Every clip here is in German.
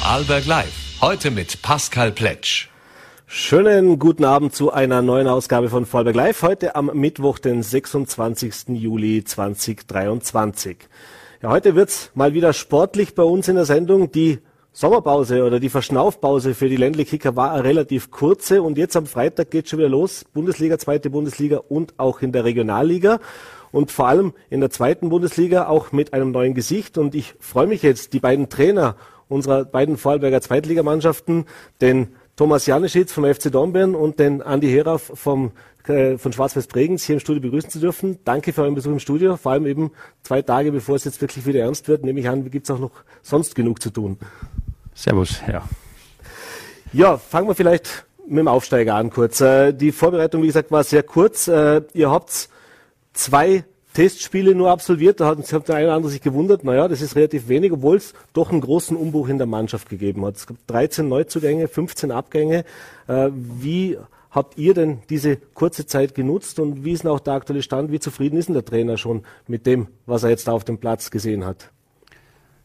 Vorarlberg Live. Heute mit Pascal Pletsch. Schönen guten Abend zu einer neuen Ausgabe von Vorarlberg Live. Heute am Mittwoch, den 26. Juli 2023. Ja, heute wird's mal wieder sportlich bei uns in der Sendung. Die Sommerpause oder die Verschnaufpause für die Ländle-Kicker war eine relativ kurze und jetzt am Freitag geht schon wieder los. Bundesliga, zweite Bundesliga und auch in der Regionalliga und vor allem in der zweiten Bundesliga auch mit einem neuen Gesicht. Und ich freue mich jetzt, die beiden Trainer unserer beiden Vorarlberger Zweitligamannschaften, den Thomas Janischitz vom FC Dornbirn und den Andi Herauf vom äh, von Schwarz-Weiß Bregenz hier im Studio begrüßen zu dürfen. Danke für euren Besuch im Studio, vor allem eben zwei Tage, bevor es jetzt wirklich wieder ernst wird. Nehme ich an, gibt es auch noch sonst genug zu tun. Servus, ja. Ja, fangen wir vielleicht mit dem Aufsteiger an kurz. Äh, die Vorbereitung, wie gesagt, war sehr kurz. Äh, ihr habt zwei Testspiele nur absolviert. Da hat, hat der eine oder andere sich gewundert, naja, das ist relativ wenig, obwohl es doch einen großen Umbruch in der Mannschaft gegeben hat. Es gab 13 Neuzugänge, 15 Abgänge. Äh, wie habt ihr denn diese kurze Zeit genutzt und wie ist denn auch der aktuelle Stand? Wie zufrieden ist denn der Trainer schon mit dem, was er jetzt da auf dem Platz gesehen hat?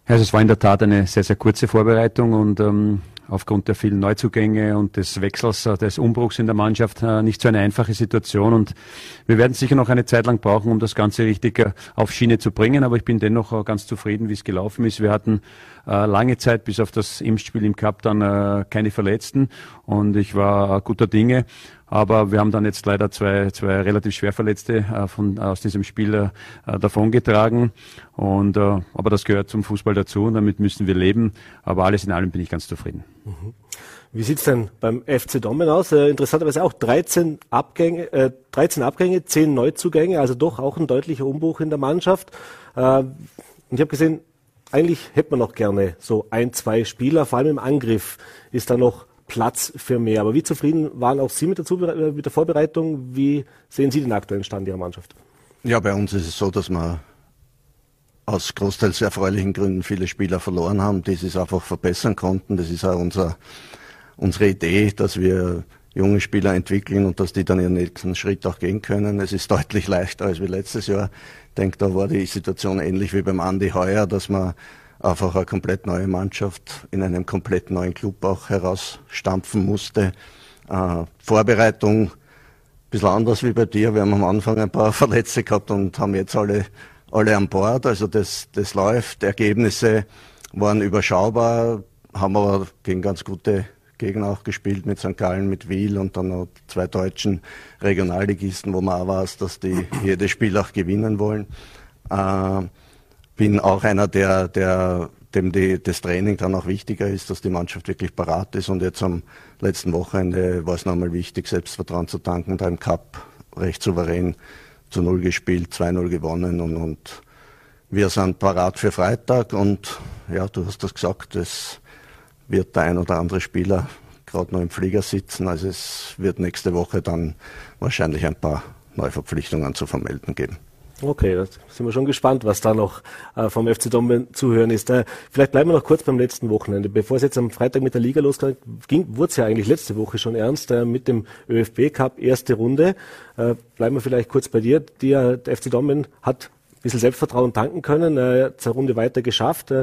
Also es war in der Tat eine sehr, sehr kurze Vorbereitung und ähm, aufgrund der vielen Neuzugänge und des Wechsels, äh, des Umbruchs in der Mannschaft äh, nicht so eine einfache Situation. Und wir werden sicher noch eine Zeit lang brauchen, um das Ganze richtig äh, auf Schiene zu bringen. Aber ich bin dennoch ganz zufrieden, wie es gelaufen ist. Wir hatten lange Zeit bis auf das Impfspiel im Cup dann keine Verletzten und ich war guter Dinge. Aber wir haben dann jetzt leider zwei, zwei relativ schwer Verletzte äh, von, aus diesem Spiel äh, davongetragen. Und, äh, aber das gehört zum Fußball dazu und damit müssen wir leben. Aber alles in allem bin ich ganz zufrieden. Mhm. Wie sieht's denn beim FC Dommen aus? Äh, interessanterweise auch 13 Abgänge, äh, 13 Abgänge, 10 Neuzugänge, also doch auch ein deutlicher Umbruch in der Mannschaft. Äh, und ich habe gesehen, eigentlich hätte man noch gerne so ein, zwei Spieler, vor allem im Angriff ist da noch Platz für mehr. Aber wie zufrieden waren auch Sie mit der, Zubere mit der Vorbereitung? Wie sehen Sie den aktuellen Stand Ihrer Mannschaft? Ja, bei uns ist es so, dass wir aus großteils erfreulichen Gründen viele Spieler verloren haben, die sich einfach verbessern konnten. Das ist auch unser, unsere Idee, dass wir junge Spieler entwickeln und dass die dann ihren nächsten Schritt auch gehen können. Es ist deutlich leichter als wie letztes Jahr. Ich denke, da war die Situation ähnlich wie beim Andi heuer, dass man einfach eine komplett neue Mannschaft in einem komplett neuen Club auch herausstampfen musste. Äh, Vorbereitung ein bisschen anders wie bei dir. Wir haben am Anfang ein paar Verletzte gehabt und haben jetzt alle, alle an Bord. Also das, das läuft. Ergebnisse waren überschaubar, haben aber gegen ganz gute Gegner auch gespielt mit St. Gallen, mit Wiel und dann noch zwei deutschen Regionalligisten, wo man auch weiß, dass die jedes Spiel auch gewinnen wollen. Äh, bin auch einer, der, der dem die, das Training dann auch wichtiger ist, dass die Mannschaft wirklich parat ist. Und jetzt am letzten Wochenende war es nochmal wichtig, Selbstvertrauen zu tanken, da im Cup recht souverän zu Null gespielt, 2-0 gewonnen und, und wir sind parat für Freitag und ja, du hast das gesagt, es wird der ein oder andere Spieler gerade noch im Flieger sitzen. Also es wird nächste Woche dann wahrscheinlich ein paar Neuverpflichtungen zu vermelden geben. Okay, da sind wir schon gespannt, was da noch äh, vom FC Dortmund zu hören ist. Äh, vielleicht bleiben wir noch kurz beim letzten Wochenende. Bevor es jetzt am Freitag mit der Liga losging, wurde es ja eigentlich letzte Woche schon ernst äh, mit dem ÖFB Cup erste Runde. Bleiben wir vielleicht kurz bei dir. Der FC Dortmund hat ein bisschen Selbstvertrauen tanken können, äh, zur Runde weiter geschafft.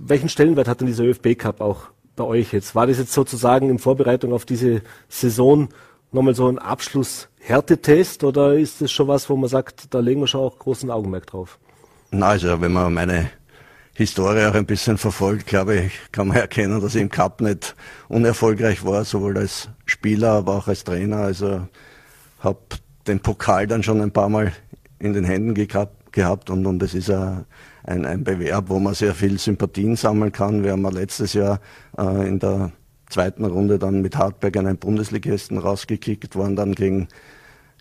Welchen Stellenwert hat denn dieser ÖFB Cup auch bei euch jetzt? War das jetzt sozusagen in Vorbereitung auf diese Saison nochmal so ein Abschluss-Härtetest oder ist das schon was, wo man sagt, da legen wir schon auch großen Augenmerk drauf? Na, also wenn man meine Historie auch ein bisschen verfolgt, glaube ich, kann man erkennen, dass ich im Cup nicht unerfolgreich war, sowohl als Spieler, aber auch als Trainer. Also habe den Pokal dann schon ein paar Mal in den Händen gehabt, gehabt und, und das ist ein, ein, Bewerb, wo man sehr viel Sympathien sammeln kann. Wir haben letztes Jahr äh, in der zweiten Runde dann mit Hartberg einen Bundesligisten rausgekickt, waren dann gegen,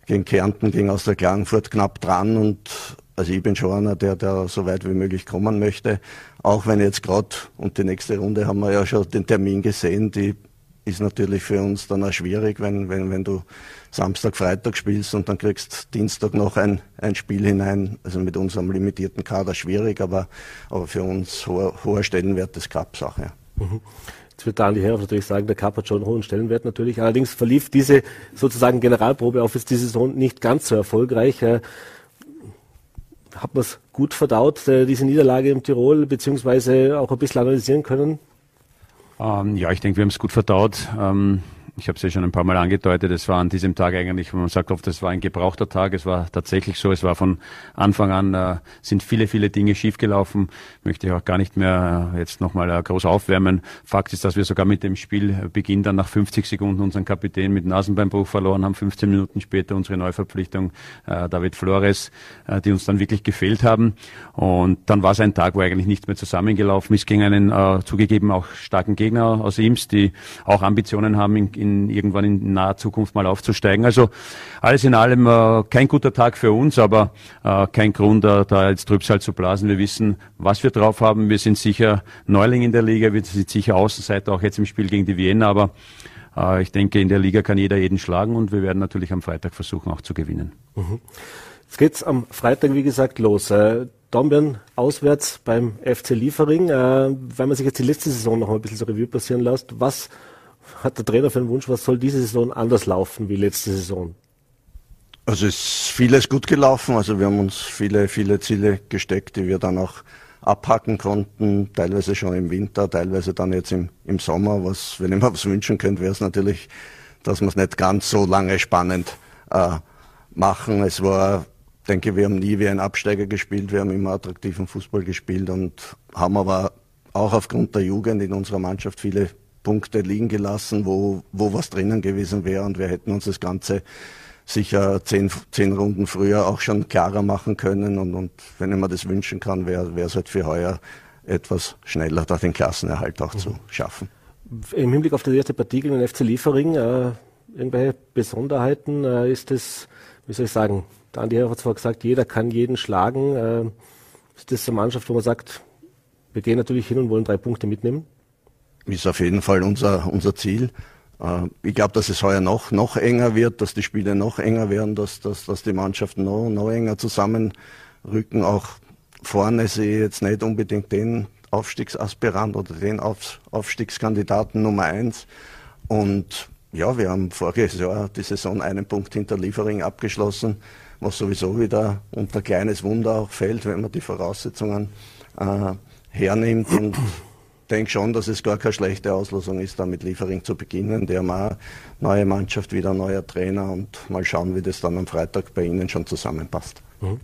gegen Kärnten, gegen Austria Klagenfurt knapp dran und also ich bin schon einer, der, der so weit wie möglich kommen möchte. Auch wenn jetzt gerade, und die nächste Runde haben wir ja schon den Termin gesehen, die ist natürlich für uns dann auch schwierig, wenn, wenn, wenn du Samstag, Freitag spielst und dann kriegst Dienstag noch ein, ein Spiel hinein. Also mit unserem limitierten Kader schwierig, aber, aber für uns hoher, hoher Stellenwert des Cup-Sache. Ja. Mhm. Jetzt wird Andi Herr natürlich sagen, der Cup hat schon einen hohen Stellenwert natürlich. Allerdings verlief diese sozusagen Generalprobe auf jetzt die Saison nicht ganz so erfolgreich. Äh, hat man es gut verdaut, äh, diese Niederlage im Tirol, beziehungsweise auch ein bisschen analysieren können? Ähm, ja, ich denke, wir haben es gut verdaut. Ähm, ich habe es ja schon ein paar Mal angedeutet, es war an diesem Tag eigentlich, man sagt oft, es war ein gebrauchter Tag. Es war tatsächlich so, es war von Anfang an, äh, sind viele, viele Dinge schiefgelaufen. Möchte ich auch gar nicht mehr äh, jetzt nochmal äh, groß aufwärmen. Fakt ist, dass wir sogar mit dem Spielbeginn dann nach 50 Sekunden unseren Kapitän mit Nasenbeinbruch verloren haben. 15 Minuten später unsere Neuverpflichtung äh, David Flores, äh, die uns dann wirklich gefehlt haben. Und dann war es ein Tag, wo eigentlich nichts mehr zusammengelaufen ist gegen einen äh, zugegeben auch starken Gegner aus Ims, die auch Ambitionen haben in, in in, irgendwann in naher Zukunft mal aufzusteigen. Also alles in allem äh, kein guter Tag für uns, aber äh, kein Grund, äh, da jetzt Trübsal zu blasen. Wir wissen, was wir drauf haben. Wir sind sicher Neuling in der Liga, wir sind sicher Außenseiter, auch jetzt im Spiel gegen die Vienna, aber äh, ich denke, in der Liga kann jeder jeden schlagen und wir werden natürlich am Freitag versuchen, auch zu gewinnen. Mhm. Jetzt geht's am Freitag, wie gesagt, los. Äh, Dornbirn auswärts beim FC Liefering. Äh, wenn man sich jetzt die letzte Saison noch ein bisschen so Revue passieren lässt, was hat der Trainer für einen Wunsch, was soll diese Saison anders laufen wie letzte Saison? Also es ist vieles gut gelaufen. Also wir haben uns viele, viele Ziele gesteckt, die wir dann auch abhacken konnten, teilweise schon im Winter, teilweise dann jetzt im, im Sommer. Was, wenn ich mir was wünschen könnte, wäre es natürlich, dass wir es nicht ganz so lange spannend äh, machen. Es war, denke, wir haben nie wie ein Absteiger gespielt, wir haben immer attraktiven Fußball gespielt und haben aber auch aufgrund der Jugend in unserer Mannschaft viele Punkte liegen gelassen, wo, wo was drinnen gewesen wäre und wir hätten uns das Ganze sicher zehn, zehn Runden früher auch schon klarer machen können und, und wenn ich mir das wünschen kann, wäre es halt für heuer etwas schneller, da den Klassenerhalt auch mhm. zu schaffen. Im Hinblick auf die erste Partie gegen den FC Liefering, äh, irgendwelche Besonderheiten, äh, ist das, wie soll ich sagen, der Andi hat zwar gesagt, jeder kann jeden schlagen. Äh, ist das eine Mannschaft, wo man sagt, wir gehen natürlich hin und wollen drei Punkte mitnehmen? Ist auf jeden Fall unser, unser Ziel. Äh, ich glaube, dass es heuer noch, noch enger wird, dass die Spiele noch enger werden, dass, dass, dass die Mannschaften noch, noch enger zusammenrücken. Auch vorne sehe ich jetzt nicht unbedingt den Aufstiegsaspirant oder den Auf, Aufstiegskandidaten Nummer eins. Und ja, wir haben voriges Jahr die Saison einen Punkt hinter Liefering abgeschlossen, was sowieso wieder unter kleines Wunder auch fällt, wenn man die Voraussetzungen äh, hernimmt. Und denke schon, dass es gar keine schlechte Auslosung ist, da mit Liefering zu beginnen. Der mal neue Mannschaft, wieder neuer Trainer und mal schauen, wie das dann am Freitag bei Ihnen schon zusammenpasst. Mhm.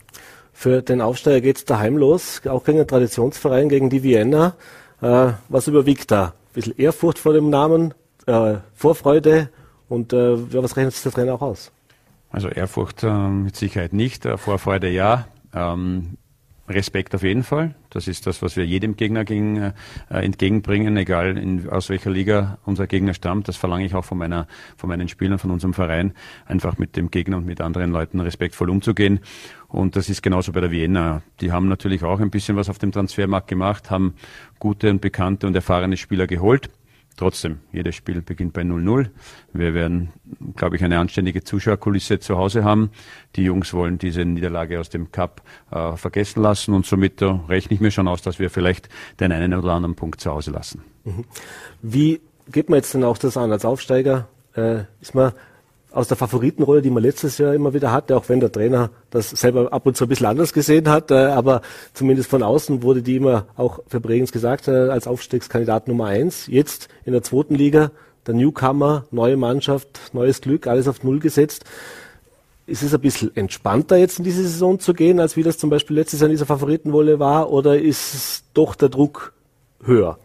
Für den Aufsteiger geht es daheim los, auch gegen den Traditionsverein, gegen die Vienna. Äh, was überwiegt da? Ein bisschen Ehrfurcht vor dem Namen, äh, Vorfreude und äh, ja, was rechnet sich der Trainer auch aus? Also Ehrfurcht äh, mit Sicherheit nicht, äh, Vorfreude ja. Ähm, Respekt auf jeden Fall. Das ist das, was wir jedem Gegner gegen, äh, entgegenbringen, egal in, aus welcher Liga unser Gegner stammt. Das verlange ich auch von, meiner, von meinen Spielern, von unserem Verein, einfach mit dem Gegner und mit anderen Leuten respektvoll umzugehen. Und das ist genauso bei der Vienna. Die haben natürlich auch ein bisschen was auf dem Transfermarkt gemacht, haben gute und bekannte und erfahrene Spieler geholt. Trotzdem, jedes Spiel beginnt bei 0-0. Wir werden, glaube ich, eine anständige Zuschauerkulisse zu Hause haben. Die Jungs wollen diese Niederlage aus dem Cup äh, vergessen lassen und somit äh, rechne ich mir schon aus, dass wir vielleicht den einen oder anderen Punkt zu Hause lassen. Mhm. Wie geht man jetzt denn auch das an? Als Aufsteiger äh, ist man aus der Favoritenrolle, die man letztes Jahr immer wieder hatte, auch wenn der Trainer das selber ab und zu ein bisschen anders gesehen hat, äh, aber zumindest von außen wurde die immer auch für Bregenz gesagt, äh, als Aufstiegskandidat Nummer eins. Jetzt in der zweiten Liga, der Newcomer, neue Mannschaft, neues Glück, alles auf Null gesetzt. Ist es ein bisschen entspannter jetzt in diese Saison zu gehen, als wie das zum Beispiel letztes Jahr in dieser Favoritenrolle war, oder ist doch der Druck höher?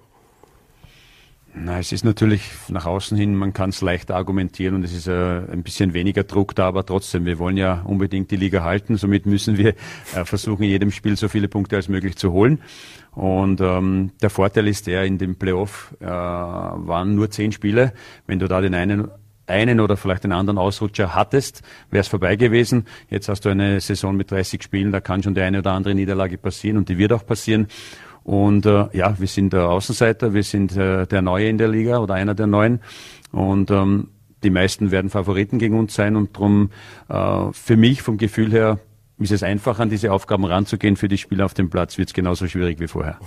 Na, es ist natürlich nach außen hin, man kann es leichter argumentieren und es ist äh, ein bisschen weniger Druck da, aber trotzdem, wir wollen ja unbedingt die Liga halten, somit müssen wir äh, versuchen, in jedem Spiel so viele Punkte als möglich zu holen. Und ähm, der Vorteil ist der, in dem Playoff äh, waren nur zehn Spiele. Wenn du da den einen einen oder vielleicht einen anderen Ausrutscher hattest, wäre es vorbei gewesen. Jetzt hast du eine Saison mit 30 Spielen, da kann schon die eine oder andere Niederlage passieren und die wird auch passieren. Und äh, ja, wir sind der Außenseiter, wir sind äh, der Neue in der Liga oder einer der Neuen. Und ähm, die meisten werden Favoriten gegen uns sein und darum äh, für mich vom Gefühl her ist es einfach, an diese Aufgaben ranzugehen. Für die Spieler auf dem Platz wird es genauso schwierig wie vorher.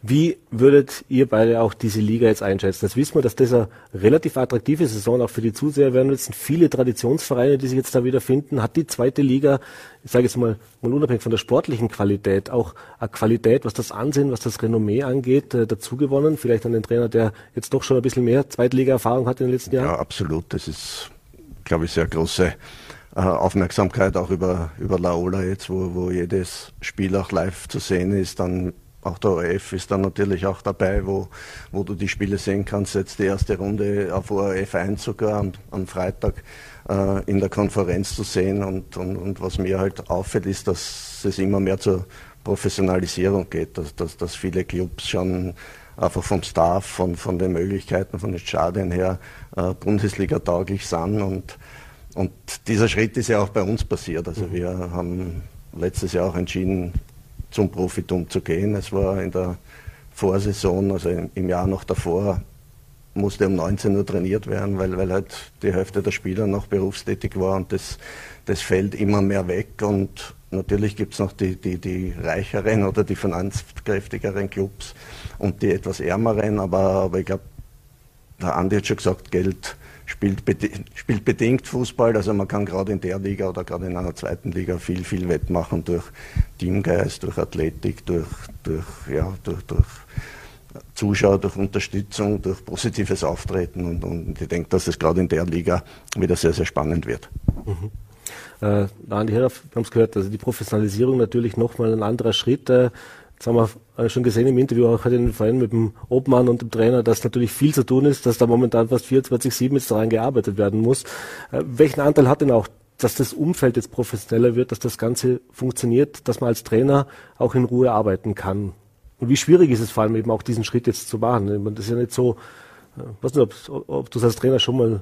Wie würdet ihr beide auch diese Liga jetzt einschätzen? Das wissen wir, dass das eine relativ attraktive Saison auch für die Zuseher werden wird. Es sind viele Traditionsvereine, die sich jetzt da wieder finden. Hat die zweite Liga, ich sage jetzt mal, mal unabhängig von der sportlichen Qualität, auch eine Qualität, was das Ansehen, was das Renommee angeht, äh, dazu gewonnen? Vielleicht an den Trainer, der jetzt doch schon ein bisschen mehr Zweitliga-Erfahrung hat in den letzten Jahren? Ja, absolut. Das ist, glaube ich, sehr große äh, Aufmerksamkeit auch über, über Laola jetzt, wo, wo jedes Spiel auch live zu sehen ist. Dann auch der ORF ist dann natürlich auch dabei, wo, wo du die Spiele sehen kannst. Jetzt die erste Runde auf ORF 1 sogar am, am Freitag äh, in der Konferenz zu sehen. Und, und, und was mir halt auffällt, ist, dass es immer mehr zur Professionalisierung geht, dass, dass, dass viele Clubs schon einfach vom Staff, von, von den Möglichkeiten, von den Stadien her äh, Bundesliga tauglich sind und und dieser Schritt ist ja auch bei uns passiert. Also mhm. wir haben letztes Jahr auch entschieden, zum Profitum zu gehen. Es war in der Vorsaison, also im Jahr noch davor, musste um 19 Uhr trainiert werden, weil, weil halt die Hälfte der Spieler noch berufstätig war und das, das fällt immer mehr weg. Und natürlich gibt es noch die, die, die reicheren oder die finanzkräftigeren Clubs und die etwas ärmeren, aber, aber ich glaube, der Andi hat schon gesagt, Geld spielt, spielt bedingt Fußball. Also man kann gerade in der Liga oder gerade in einer zweiten Liga viel, viel wettmachen durch Teamgeist, durch Athletik, durch, durch, ja, durch, durch Zuschauer, durch Unterstützung, durch positives Auftreten. Und, und ich denke, dass es gerade in der Liga wieder sehr, sehr spannend wird. Mhm. Äh, Andi Herraff, wir haben es gehört, also die Professionalisierung natürlich nochmal ein anderer Schritt. Äh, Jetzt haben wir äh, schon gesehen im Interview auch heute in den Verein mit dem Obmann und dem Trainer, dass natürlich viel zu tun ist, dass da momentan fast 24-7 jetzt daran gearbeitet werden muss. Äh, welchen Anteil hat denn auch, dass das Umfeld jetzt professioneller wird, dass das Ganze funktioniert, dass man als Trainer auch in Ruhe arbeiten kann? Und wie schwierig ist es vor allem eben auch diesen Schritt jetzt zu machen? Das ist ja nicht so, ich äh, weiß nicht, ob, ob du als Trainer schon mal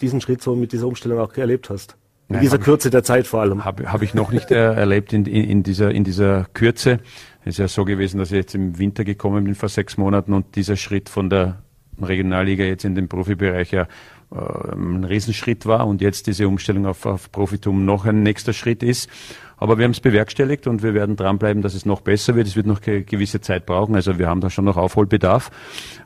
diesen Schritt so mit dieser Umstellung auch erlebt hast. In Nein, dieser Kürze der Zeit vor allem. Habe hab ich noch nicht äh, erlebt in, in, in, dieser, in dieser Kürze. Es ist ja so gewesen, dass ich jetzt im Winter gekommen bin vor sechs Monaten und dieser Schritt von der Regionalliga jetzt in den Profibereich ja äh, ein Riesenschritt war und jetzt diese Umstellung auf, auf Profitum noch ein nächster Schritt ist. Aber wir haben es bewerkstelligt und wir werden dranbleiben, dass es noch besser wird. Es wird noch gewisse Zeit brauchen. Also wir haben da schon noch Aufholbedarf.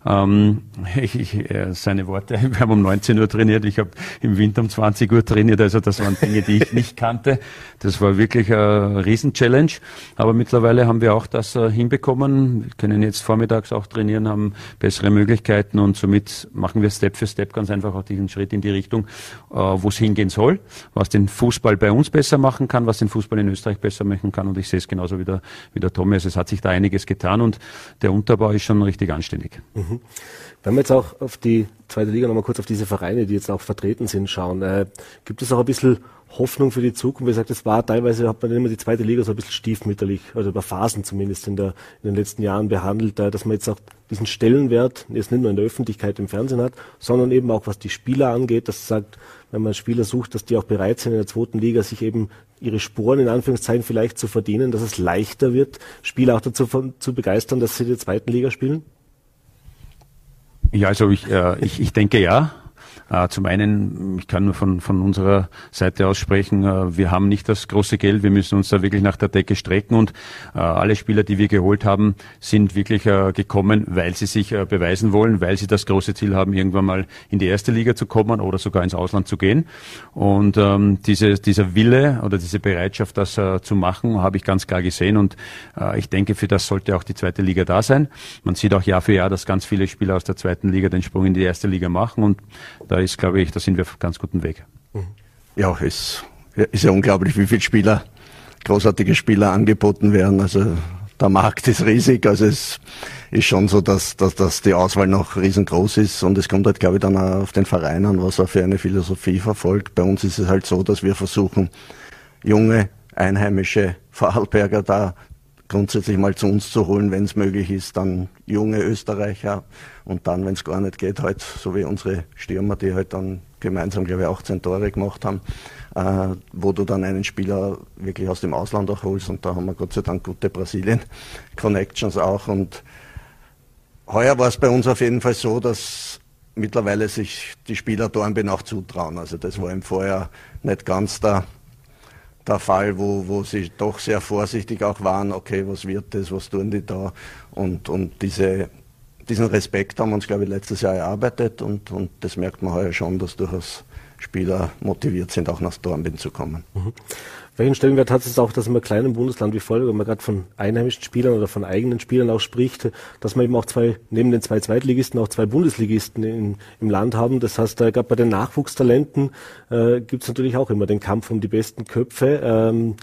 Ähm, ich, ich, äh, seine Worte, wir haben um 19 Uhr trainiert. Ich habe im Winter um 20 Uhr trainiert. Also das waren Dinge, die ich nicht kannte. Das war wirklich eine Riesenchallenge. Aber mittlerweile haben wir auch das äh, hinbekommen. Wir können jetzt vormittags auch trainieren, haben bessere Möglichkeiten und somit machen wir Step für Step ganz einfach auch diesen Schritt in die Richtung, äh, wo es hingehen soll, was den Fußball bei uns besser machen kann, was den Fußball in Österreich besser machen kann. Und ich sehe es genauso wie der, wie der Tommy. Also es hat sich da einiges getan und der Unterbau ist schon richtig anständig. Mhm. Wenn wir jetzt auch auf die zweite Liga nochmal kurz auf diese Vereine, die jetzt auch vertreten sind, schauen, äh, gibt es auch ein bisschen Hoffnung für die Zukunft? Wie gesagt, es war teilweise, hat man immer die zweite Liga so ein bisschen stiefmütterlich, also über Phasen zumindest in, der, in den letzten Jahren behandelt, äh, dass man jetzt auch diesen Stellenwert jetzt nicht nur in der Öffentlichkeit im Fernsehen hat, sondern eben auch was die Spieler angeht, dass sagt, wenn man Spieler sucht, dass die auch bereit sind, in der zweiten Liga sich eben ihre Sporen in Anführungszeichen vielleicht zu verdienen, dass es leichter wird, Spieler auch dazu von, zu begeistern, dass sie in der zweiten Liga spielen? Ja, also ich, äh, ich, ich denke ja. Äh, zum einen, ich kann nur von, von unserer Seite aus sprechen, äh, wir haben nicht das große Geld, wir müssen uns da wirklich nach der Decke strecken und äh, alle Spieler, die wir geholt haben, sind wirklich gekommen, weil sie sich beweisen wollen, weil sie das große Ziel haben, irgendwann mal in die erste Liga zu kommen oder sogar ins Ausland zu gehen. Und ähm, diese, dieser Wille oder diese Bereitschaft, das äh, zu machen, habe ich ganz klar gesehen und äh, ich denke, für das sollte auch die zweite Liga da sein. Man sieht auch Jahr für Jahr, dass ganz viele Spieler aus der zweiten Liga den Sprung in die erste Liga machen und da ist, glaube ich, da sind wir auf ganz guten Weg. Ja, es ist ja unglaublich, wie viele Spieler, großartige Spieler angeboten werden. Also der Markt ist riesig, also es ist schon so, dass, dass, dass die Auswahl noch riesengroß ist und es kommt halt, glaube ich, dann auch auf den Verein an, was er für eine Philosophie verfolgt. Bei uns ist es halt so, dass wir versuchen, junge, einheimische Vorarlberger da grundsätzlich mal zu uns zu holen, wenn es möglich ist, dann junge Österreicher. Und dann, wenn es gar nicht geht, halt so wie unsere Stürmer, die halt dann gemeinsam, glaube ich, 18 Tore gemacht haben, äh, wo du dann einen Spieler wirklich aus dem Ausland auch holst. Und da haben wir Gott sei Dank gute Brasilien-Connections auch. Und heuer war es bei uns auf jeden Fall so, dass mittlerweile sich die Spieler Dornbirn auch zutrauen. Also das war im Vorjahr nicht ganz der der Fall, wo, wo sie doch sehr vorsichtig auch waren, okay, was wird das, was tun die da? Und, und diese, diesen Respekt haben wir uns, glaube ich, letztes Jahr erarbeitet und, und das merkt man heuer schon, dass durchaus Spieler motiviert sind, auch nach Dornbirn zu kommen. Mhm. Welchen Stellenwert hat es auch, dass man kleinen Bundesland wie Volk, wenn man gerade von einheimischen Spielern oder von eigenen Spielern auch spricht, dass man eben auch zwei, neben den zwei Zweitligisten auch zwei Bundesligisten in, im Land haben. Das heißt, äh, gerade bei den Nachwuchstalenten äh, gibt es natürlich auch immer den Kampf um die besten Köpfe. Ähm,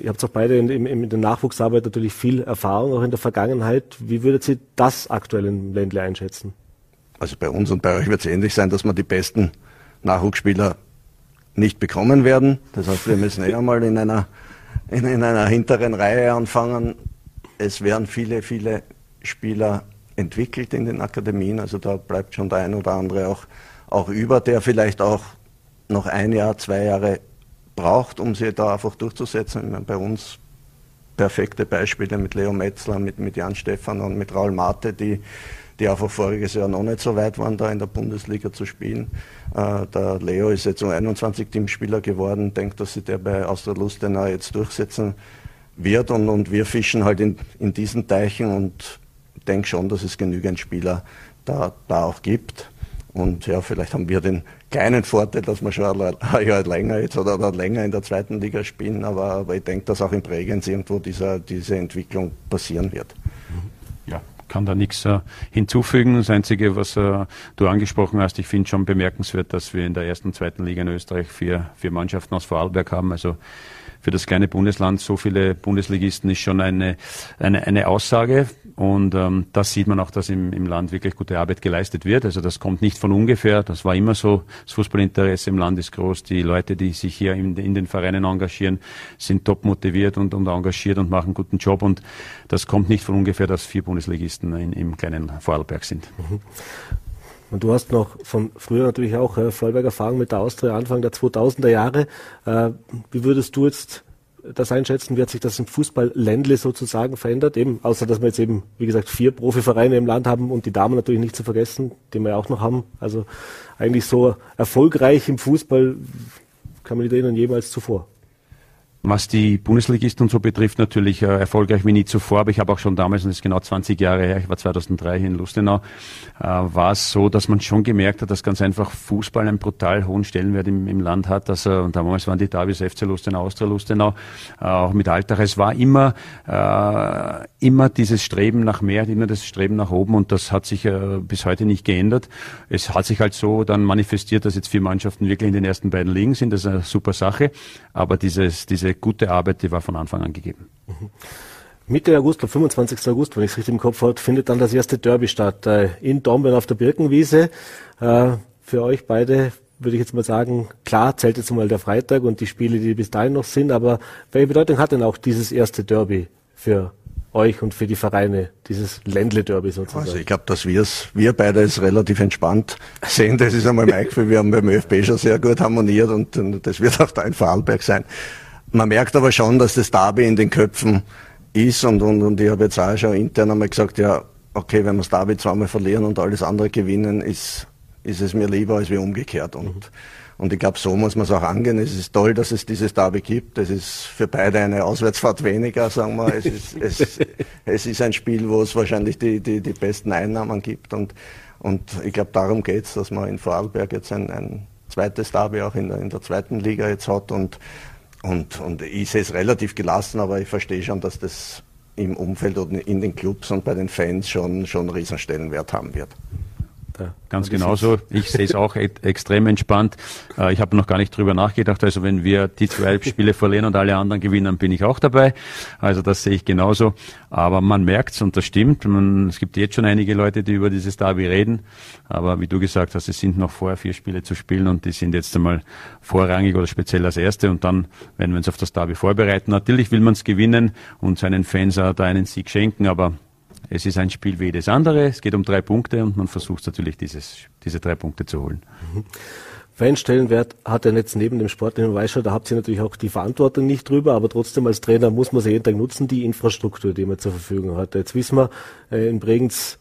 Ihr habt auch beide in, in, in der Nachwuchsarbeit natürlich viel Erfahrung, auch in der Vergangenheit. Wie würdet ihr das aktuell im Ländle einschätzen? Also bei uns und bei euch wird es ähnlich sein, dass wir die besten Nachwuchsspieler nicht bekommen werden. Das heißt, wir müssen eher mal in einer, in, in einer hinteren Reihe anfangen. Es werden viele, viele Spieler entwickelt in den Akademien. Also da bleibt schon der ein oder andere auch, auch über, der vielleicht auch noch ein Jahr, zwei Jahre braucht, um sie da einfach durchzusetzen. Meine, bei uns perfekte Beispiele mit Leo Metzler, mit, mit Jan Stefan und mit Raul Mate, die die einfach voriges Jahr noch nicht so weit waren, da in der Bundesliga zu spielen. Äh, der Leo ist jetzt um 21 Teamspieler geworden, denkt, dass sich der bei Austria Lustenau jetzt durchsetzen wird und, und wir fischen halt in, in diesen Teichen und denke schon, dass es genügend Spieler da, da auch gibt. Und ja, vielleicht haben wir den kleinen Vorteil, dass wir schon ein Jahr länger jetzt oder, oder länger in der zweiten Liga spielen, aber, aber ich denke, dass auch in Bregenz irgendwo dieser, diese Entwicklung passieren wird kann da nichts äh, hinzufügen. Das Einzige, was äh, du angesprochen hast, ich finde schon bemerkenswert, dass wir in der ersten zweiten Liga in Österreich vier, vier Mannschaften aus Vorarlberg haben. Also für das kleine Bundesland so viele Bundesligisten ist schon eine, eine, eine Aussage. Und ähm, das sieht man auch, dass im, im Land wirklich gute Arbeit geleistet wird. Also das kommt nicht von ungefähr. Das war immer so. Das Fußballinteresse im Land ist groß. Die Leute, die sich hier in, in den Vereinen engagieren, sind top motiviert und, und engagiert und machen guten Job. Und das kommt nicht von ungefähr, dass vier Bundesligisten in, im kleinen Vorarlberg sind. Mhm. Und du hast noch von früher natürlich auch äh, Vollberg-Erfahrung mit der Austria Anfang der 2000er Jahre. Äh, wie würdest du jetzt das einschätzen? Wie hat sich das im Fußball-Ländle sozusagen verändert? Eben, außer dass wir jetzt eben, wie gesagt, vier Profivereine im Land haben und die Damen natürlich nicht zu vergessen, die wir ja auch noch haben. Also eigentlich so erfolgreich im Fußball kann man nicht erinnern jemals zuvor was die Bundesligisten und so betrifft, natürlich äh, erfolgreich wie nie zuvor. Aber ich habe auch schon damals, und das ist genau 20 Jahre her, ich war 2003 hier in Lustenau, äh, war es so, dass man schon gemerkt hat, dass ganz einfach Fußball einen brutal hohen Stellenwert im, im Land hat. Also, und damals waren die Davis FC Lustenau, Austria Lustenau, äh, auch mit Alltag. Es war immer, äh, immer dieses Streben nach mehr, immer das Streben nach oben und das hat sich äh, bis heute nicht geändert. Es hat sich halt so dann manifestiert, dass jetzt vier Mannschaften wirklich in den ersten beiden Ligen sind. Das ist eine super Sache. Aber dieses, diese gute Arbeit, die war von Anfang an gegeben. Mhm. Mitte August, 25. August, wenn ich es richtig im Kopf habe, findet dann das erste Derby statt. Äh, in Dornbirn auf der Birkenwiese. Äh, für euch beide würde ich jetzt mal sagen, klar zählt jetzt mal der Freitag und die Spiele, die bis dahin noch sind, aber welche Bedeutung hat denn auch dieses erste Derby für euch und für die Vereine, dieses Ländle-Derby sozusagen? Also ich glaube, dass wir's, wir beide es relativ entspannt sehen. Das ist einmal mein Gefühl. Wir haben beim ÖFB schon sehr gut harmoniert und, und das wird auch da in Vorarlberg sein. Man merkt aber schon, dass das Derby in den Köpfen ist und, und, und ich habe jetzt auch schon intern einmal gesagt, ja, okay, wenn wir das Derby zweimal verlieren und alles andere gewinnen, ist, ist es mir lieber als wie umgekehrt. Und, mhm. und ich glaube, so muss man es auch angehen. Es ist toll, dass es dieses Derby gibt. Es ist für beide eine Auswärtsfahrt weniger, sagen wir. Es ist, es, es ist ein Spiel, wo es wahrscheinlich die, die, die besten Einnahmen gibt. Und, und ich glaube, darum geht es, dass man in Vorarlberg jetzt ein, ein zweites Derby auch in der, in der zweiten Liga jetzt hat. Und, und, und ich sehe es relativ gelassen, aber ich verstehe schon, dass das im Umfeld und in den Clubs und bei den Fans schon, schon einen riesen Stellenwert haben wird. Ja, ganz genauso. Ich sehe es auch extrem entspannt. Äh, ich habe noch gar nicht drüber nachgedacht. Also wenn wir die zwei Spiele verlieren und alle anderen gewinnen, bin ich auch dabei. Also das sehe ich genauso. Aber man merkt es und das stimmt. Man, es gibt jetzt schon einige Leute, die über dieses Derby reden. Aber wie du gesagt hast, es sind noch vorher vier Spiele zu spielen und die sind jetzt einmal vorrangig oder speziell als erste. Und dann werden wir uns auf das Derby vorbereiten. Natürlich will man es gewinnen und seinen Fans da einen Sieg schenken, aber es ist ein Spiel wie jedes andere. Es geht um drei Punkte und man versucht natürlich, dieses, diese drei Punkte zu holen. Mhm. Fanstellenwert hat er jetzt neben dem sportlichen Weißschau, da habt ihr natürlich auch die Verantwortung nicht drüber, aber trotzdem als Trainer muss man sie jeden Tag nutzen, die Infrastruktur, die man zur Verfügung hat. Jetzt wissen wir, äh, in Bregenz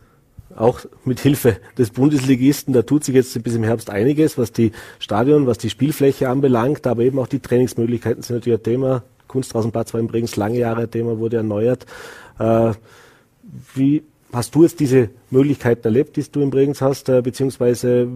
auch mit Hilfe des Bundesligisten. Da tut sich jetzt bis im Herbst einiges, was die Stadion, was die Spielfläche anbelangt, aber eben auch die Trainingsmöglichkeiten sind natürlich ein Thema. Kunstrasenplatz war im Bregenz lange Jahre ein Thema, wurde erneuert. Äh, wie hast du jetzt diese Möglichkeiten erlebt, die du in Bregenz hast, äh, beziehungsweise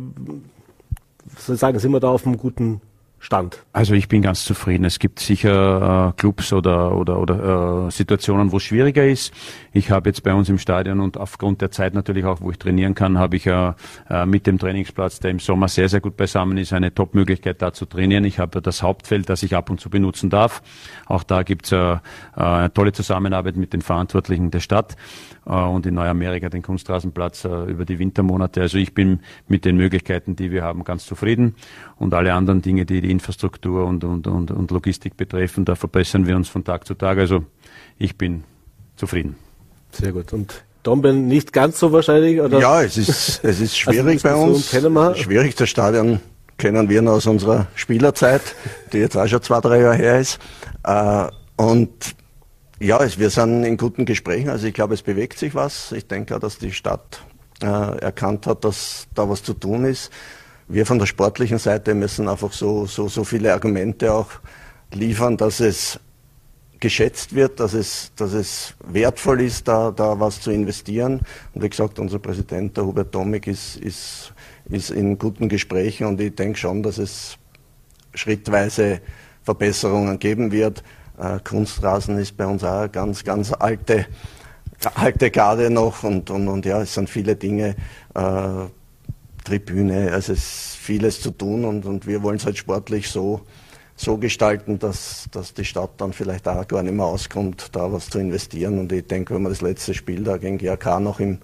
soll ich sagen, sind wir da auf einem guten Stand? Also ich bin ganz zufrieden. Es gibt sicher äh, Clubs oder, oder, oder äh, Situationen, wo es schwieriger ist. Ich habe jetzt bei uns im Stadion und aufgrund der Zeit natürlich auch, wo ich trainieren kann, habe ich äh, äh, mit dem Trainingsplatz, der im Sommer sehr, sehr gut beisammen ist, eine Top-Möglichkeit da zu trainieren. Ich habe das Hauptfeld, das ich ab und zu benutzen darf. Auch da gibt es äh, äh, eine tolle Zusammenarbeit mit den Verantwortlichen der Stadt und in Neuamerika den Kunstrasenplatz äh, über die Wintermonate. Also ich bin mit den Möglichkeiten, die wir haben, ganz zufrieden. Und alle anderen Dinge, die die Infrastruktur und, und, und, und Logistik betreffen, da verbessern wir uns von Tag zu Tag. Also ich bin zufrieden. Sehr gut. Und Domben nicht ganz so wahrscheinlich? Oder? Ja, es ist, es ist schwierig also bei uns. Schwierig, das Stadion kennen wir noch aus unserer Spielerzeit, die jetzt auch schon zwei, drei Jahre her ist. Äh, und ja, wir sind in guten Gesprächen. Also ich glaube, es bewegt sich was. Ich denke auch, dass die Stadt äh, erkannt hat, dass da was zu tun ist. Wir von der sportlichen Seite müssen einfach so, so, so viele Argumente auch liefern, dass es geschätzt wird, dass es, dass es wertvoll ist, da, da was zu investieren. Und wie gesagt, unser Präsident, der Hubert Domig, ist, ist, ist in guten Gesprächen und ich denke schon, dass es schrittweise Verbesserungen geben wird. Äh, Kunstrasen ist bei uns auch eine ganz, ganz alte, alte Garde noch und, und, und ja, es sind viele Dinge, äh, Tribüne, also es ist vieles zu tun und, und wir wollen es halt sportlich so, so gestalten, dass, dass die Stadt dann vielleicht auch gar nicht mehr auskommt, da was zu investieren. Und ich denke, wenn man das letzte Spiel da gegen GRK noch im,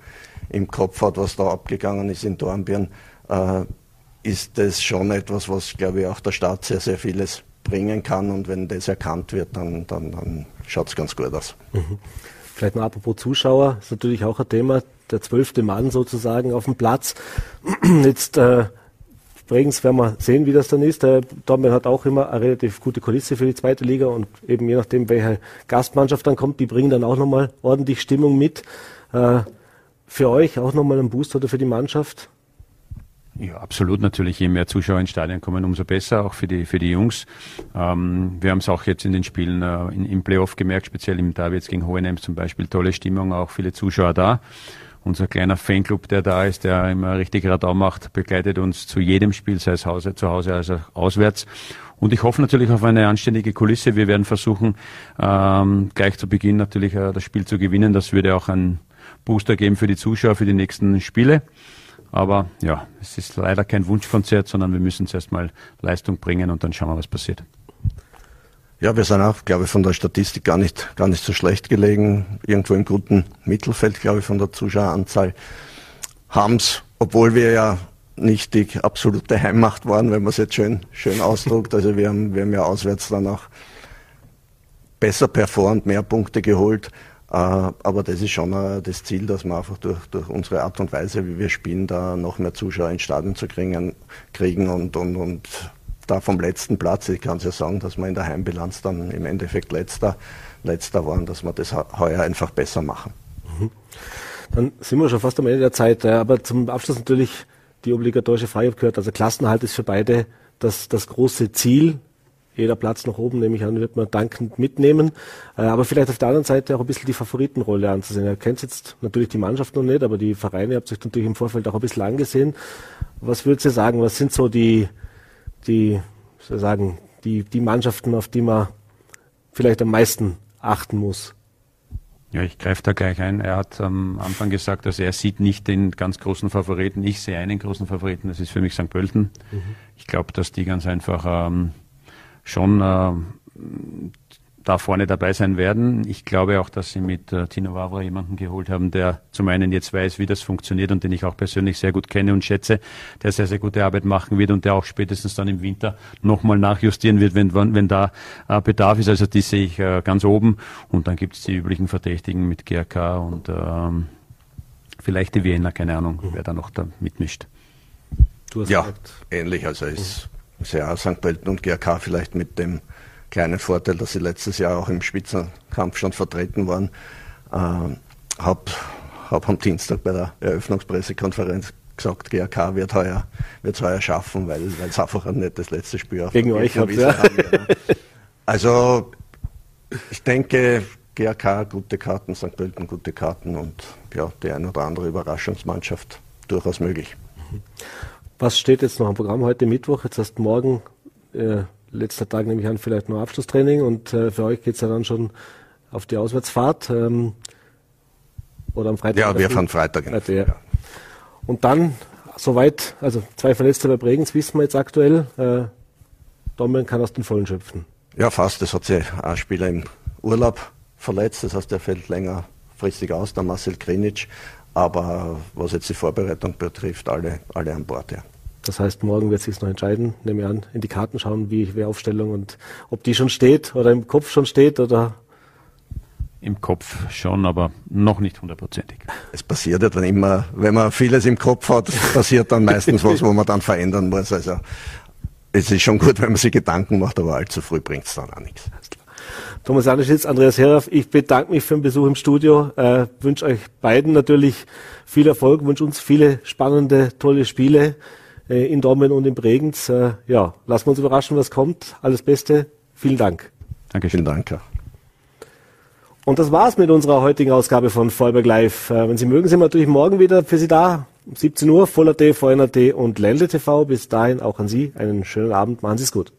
im Kopf hat, was da abgegangen ist in Dornbirn, äh, ist das schon etwas, was, glaube ich, auch der Staat sehr, sehr vieles bringen kann. Und wenn das erkannt wird, dann, dann, dann schaut es ganz gut aus. Mhm. Vielleicht mal apropos Zuschauer, ist natürlich auch ein Thema, der zwölfte Mann sozusagen auf dem Platz. Jetzt äh, Bregenz werden wir sehen, wie das dann ist. Der Dortmund hat auch immer eine relativ gute Kulisse für die zweite Liga und eben je nachdem, welche Gastmannschaft dann kommt, die bringen dann auch nochmal ordentlich Stimmung mit. Äh, für euch auch nochmal ein Boost oder für die Mannschaft? Ja, absolut natürlich. Je mehr Zuschauer ins Stadion kommen, umso besser, auch für die, für die Jungs. Ähm, wir haben es auch jetzt in den Spielen äh, in, im Playoff gemerkt, speziell im jetzt gegen Hohenems zum Beispiel, tolle Stimmung, auch viele Zuschauer da. Unser kleiner Fanclub, der da ist, der immer richtig Radau macht, begleitet uns zu jedem Spiel, sei es Hause, zu Hause als auch auswärts. Und ich hoffe natürlich auf eine anständige Kulisse. Wir werden versuchen, ähm, gleich zu Beginn natürlich äh, das Spiel zu gewinnen. Das würde auch einen Booster geben für die Zuschauer für die nächsten Spiele. Aber ja, es ist leider kein Wunschkonzert, sondern wir müssen zuerst mal Leistung bringen und dann schauen wir, was passiert. Ja, wir sind auch, glaube ich, von der Statistik gar nicht, gar nicht so schlecht gelegen. Irgendwo im guten Mittelfeld, glaube ich, von der Zuschaueranzahl. Haben's, obwohl wir ja nicht die absolute Heimmacht waren, wenn man es jetzt schön, schön ausdruckt. Also wir haben, wir haben ja auswärts dann auch besser performt, mehr Punkte geholt. Äh, aber das ist schon äh, das Ziel, dass wir einfach durch, durch unsere Art und Weise, wie wir spielen, da noch mehr Zuschauer ins Stadion zu kriegen, kriegen und, und, und da vom letzten Platz, ich kann es ja sagen, dass wir in der Heimbilanz dann im Endeffekt letzter, letzter waren, dass wir das heuer einfach besser machen. Mhm. Dann sind wir schon fast am Ende der Zeit, aber zum Abschluss natürlich die obligatorische Frage gehört. Also Klassenhalt ist für beide das, das große Ziel jeder Platz nach oben, nehme ich an, wird man dankend mitnehmen. Äh, aber vielleicht auf der anderen Seite auch ein bisschen die Favoritenrolle anzusehen. Ihr kennt jetzt natürlich die Mannschaft noch nicht, aber die Vereine habt ihr euch natürlich im Vorfeld auch ein bisschen angesehen. Was würdet ihr sagen, was sind so die, die, soll sagen, die, die Mannschaften, auf die man vielleicht am meisten achten muss? Ja, ich greife da gleich ein. Er hat am Anfang gesagt, dass er sieht nicht den ganz großen Favoriten. Ich sehe einen großen Favoriten, das ist für mich St. Pölten. Mhm. Ich glaube, dass die ganz einfach ähm, schon äh, da vorne dabei sein werden. Ich glaube auch, dass sie mit äh, Tino Wavra jemanden geholt haben, der zum einen jetzt weiß, wie das funktioniert und den ich auch persönlich sehr gut kenne und schätze, der sehr, sehr gute Arbeit machen wird und der auch spätestens dann im Winter nochmal nachjustieren wird, wenn, wenn da äh, Bedarf ist. Also die sehe ich äh, ganz oben und dann gibt es die üblichen Verdächtigen mit GRK und ähm, vielleicht die Wiener, keine Ahnung, wer da noch da mitmischt. ja, gesagt. ähnlich. Also ist ja, St. Pölten und GRK vielleicht mit dem kleinen Vorteil, dass sie letztes Jahr auch im Spitzenkampf schon vertreten waren. Äh, hab, habe am Dienstag bei der Eröffnungspressekonferenz gesagt, GRK wird heuer, wird's heuer schaffen, weil es einfach ein nettes letztes Spiel auf Gegen euch habt, ja. haben. Ja. Also ich denke, GRK gute Karten, St. Pölten gute Karten und ja, die eine oder andere Überraschungsmannschaft durchaus möglich. Was steht jetzt noch am Programm heute Mittwoch? Jetzt erst morgen, äh, letzter Tag nehme ich an, vielleicht noch Abschlusstraining und äh, für euch geht es ja dann schon auf die Auswärtsfahrt. Ähm, oder am Freitag? Ja, wir fahren Freitag. Freitag ja. Und dann, soweit, also zwei Verletzte bei Bregenz wissen wir jetzt aktuell. Äh, Dommel kann aus den Vollen schöpfen. Ja, fast. Das hat sich ein Spieler im Urlaub verletzt. Das heißt, er fällt längerfristig aus, der Marcel Krinic. Aber was jetzt die Vorbereitung betrifft, alle, alle an Bord, ja. Das heißt, morgen wird sich noch entscheiden, nehme ich an, in die Karten schauen, wie wäre Aufstellung und ob die schon steht oder im Kopf schon steht oder im Kopf schon, aber noch nicht hundertprozentig. Es passiert ja dann immer, wenn man vieles im Kopf hat, passiert dann meistens was, wo man dann verändern muss. Also es ist schon gut, wenn man sich Gedanken macht, aber allzu früh bringt es dann auch nichts. Thomas Janischitz, Andreas Herauf, ich bedanke mich für den Besuch im Studio, äh, wünsche euch beiden natürlich viel Erfolg, wünsche uns viele spannende, tolle Spiele äh, in Dormen und in Bregenz. Äh, ja, lassen wir uns überraschen, was kommt. Alles Beste. Vielen Dank. Danke. Vielen Dank. Und das war's mit unserer heutigen Ausgabe von Vollberg Live. Äh, wenn Sie mögen, sind wir natürlich morgen wieder für Sie da. Um 17 Uhr, Voller.t, VNRT und Ländle TV. Bis dahin auch an Sie einen schönen Abend. Machen Sie es gut.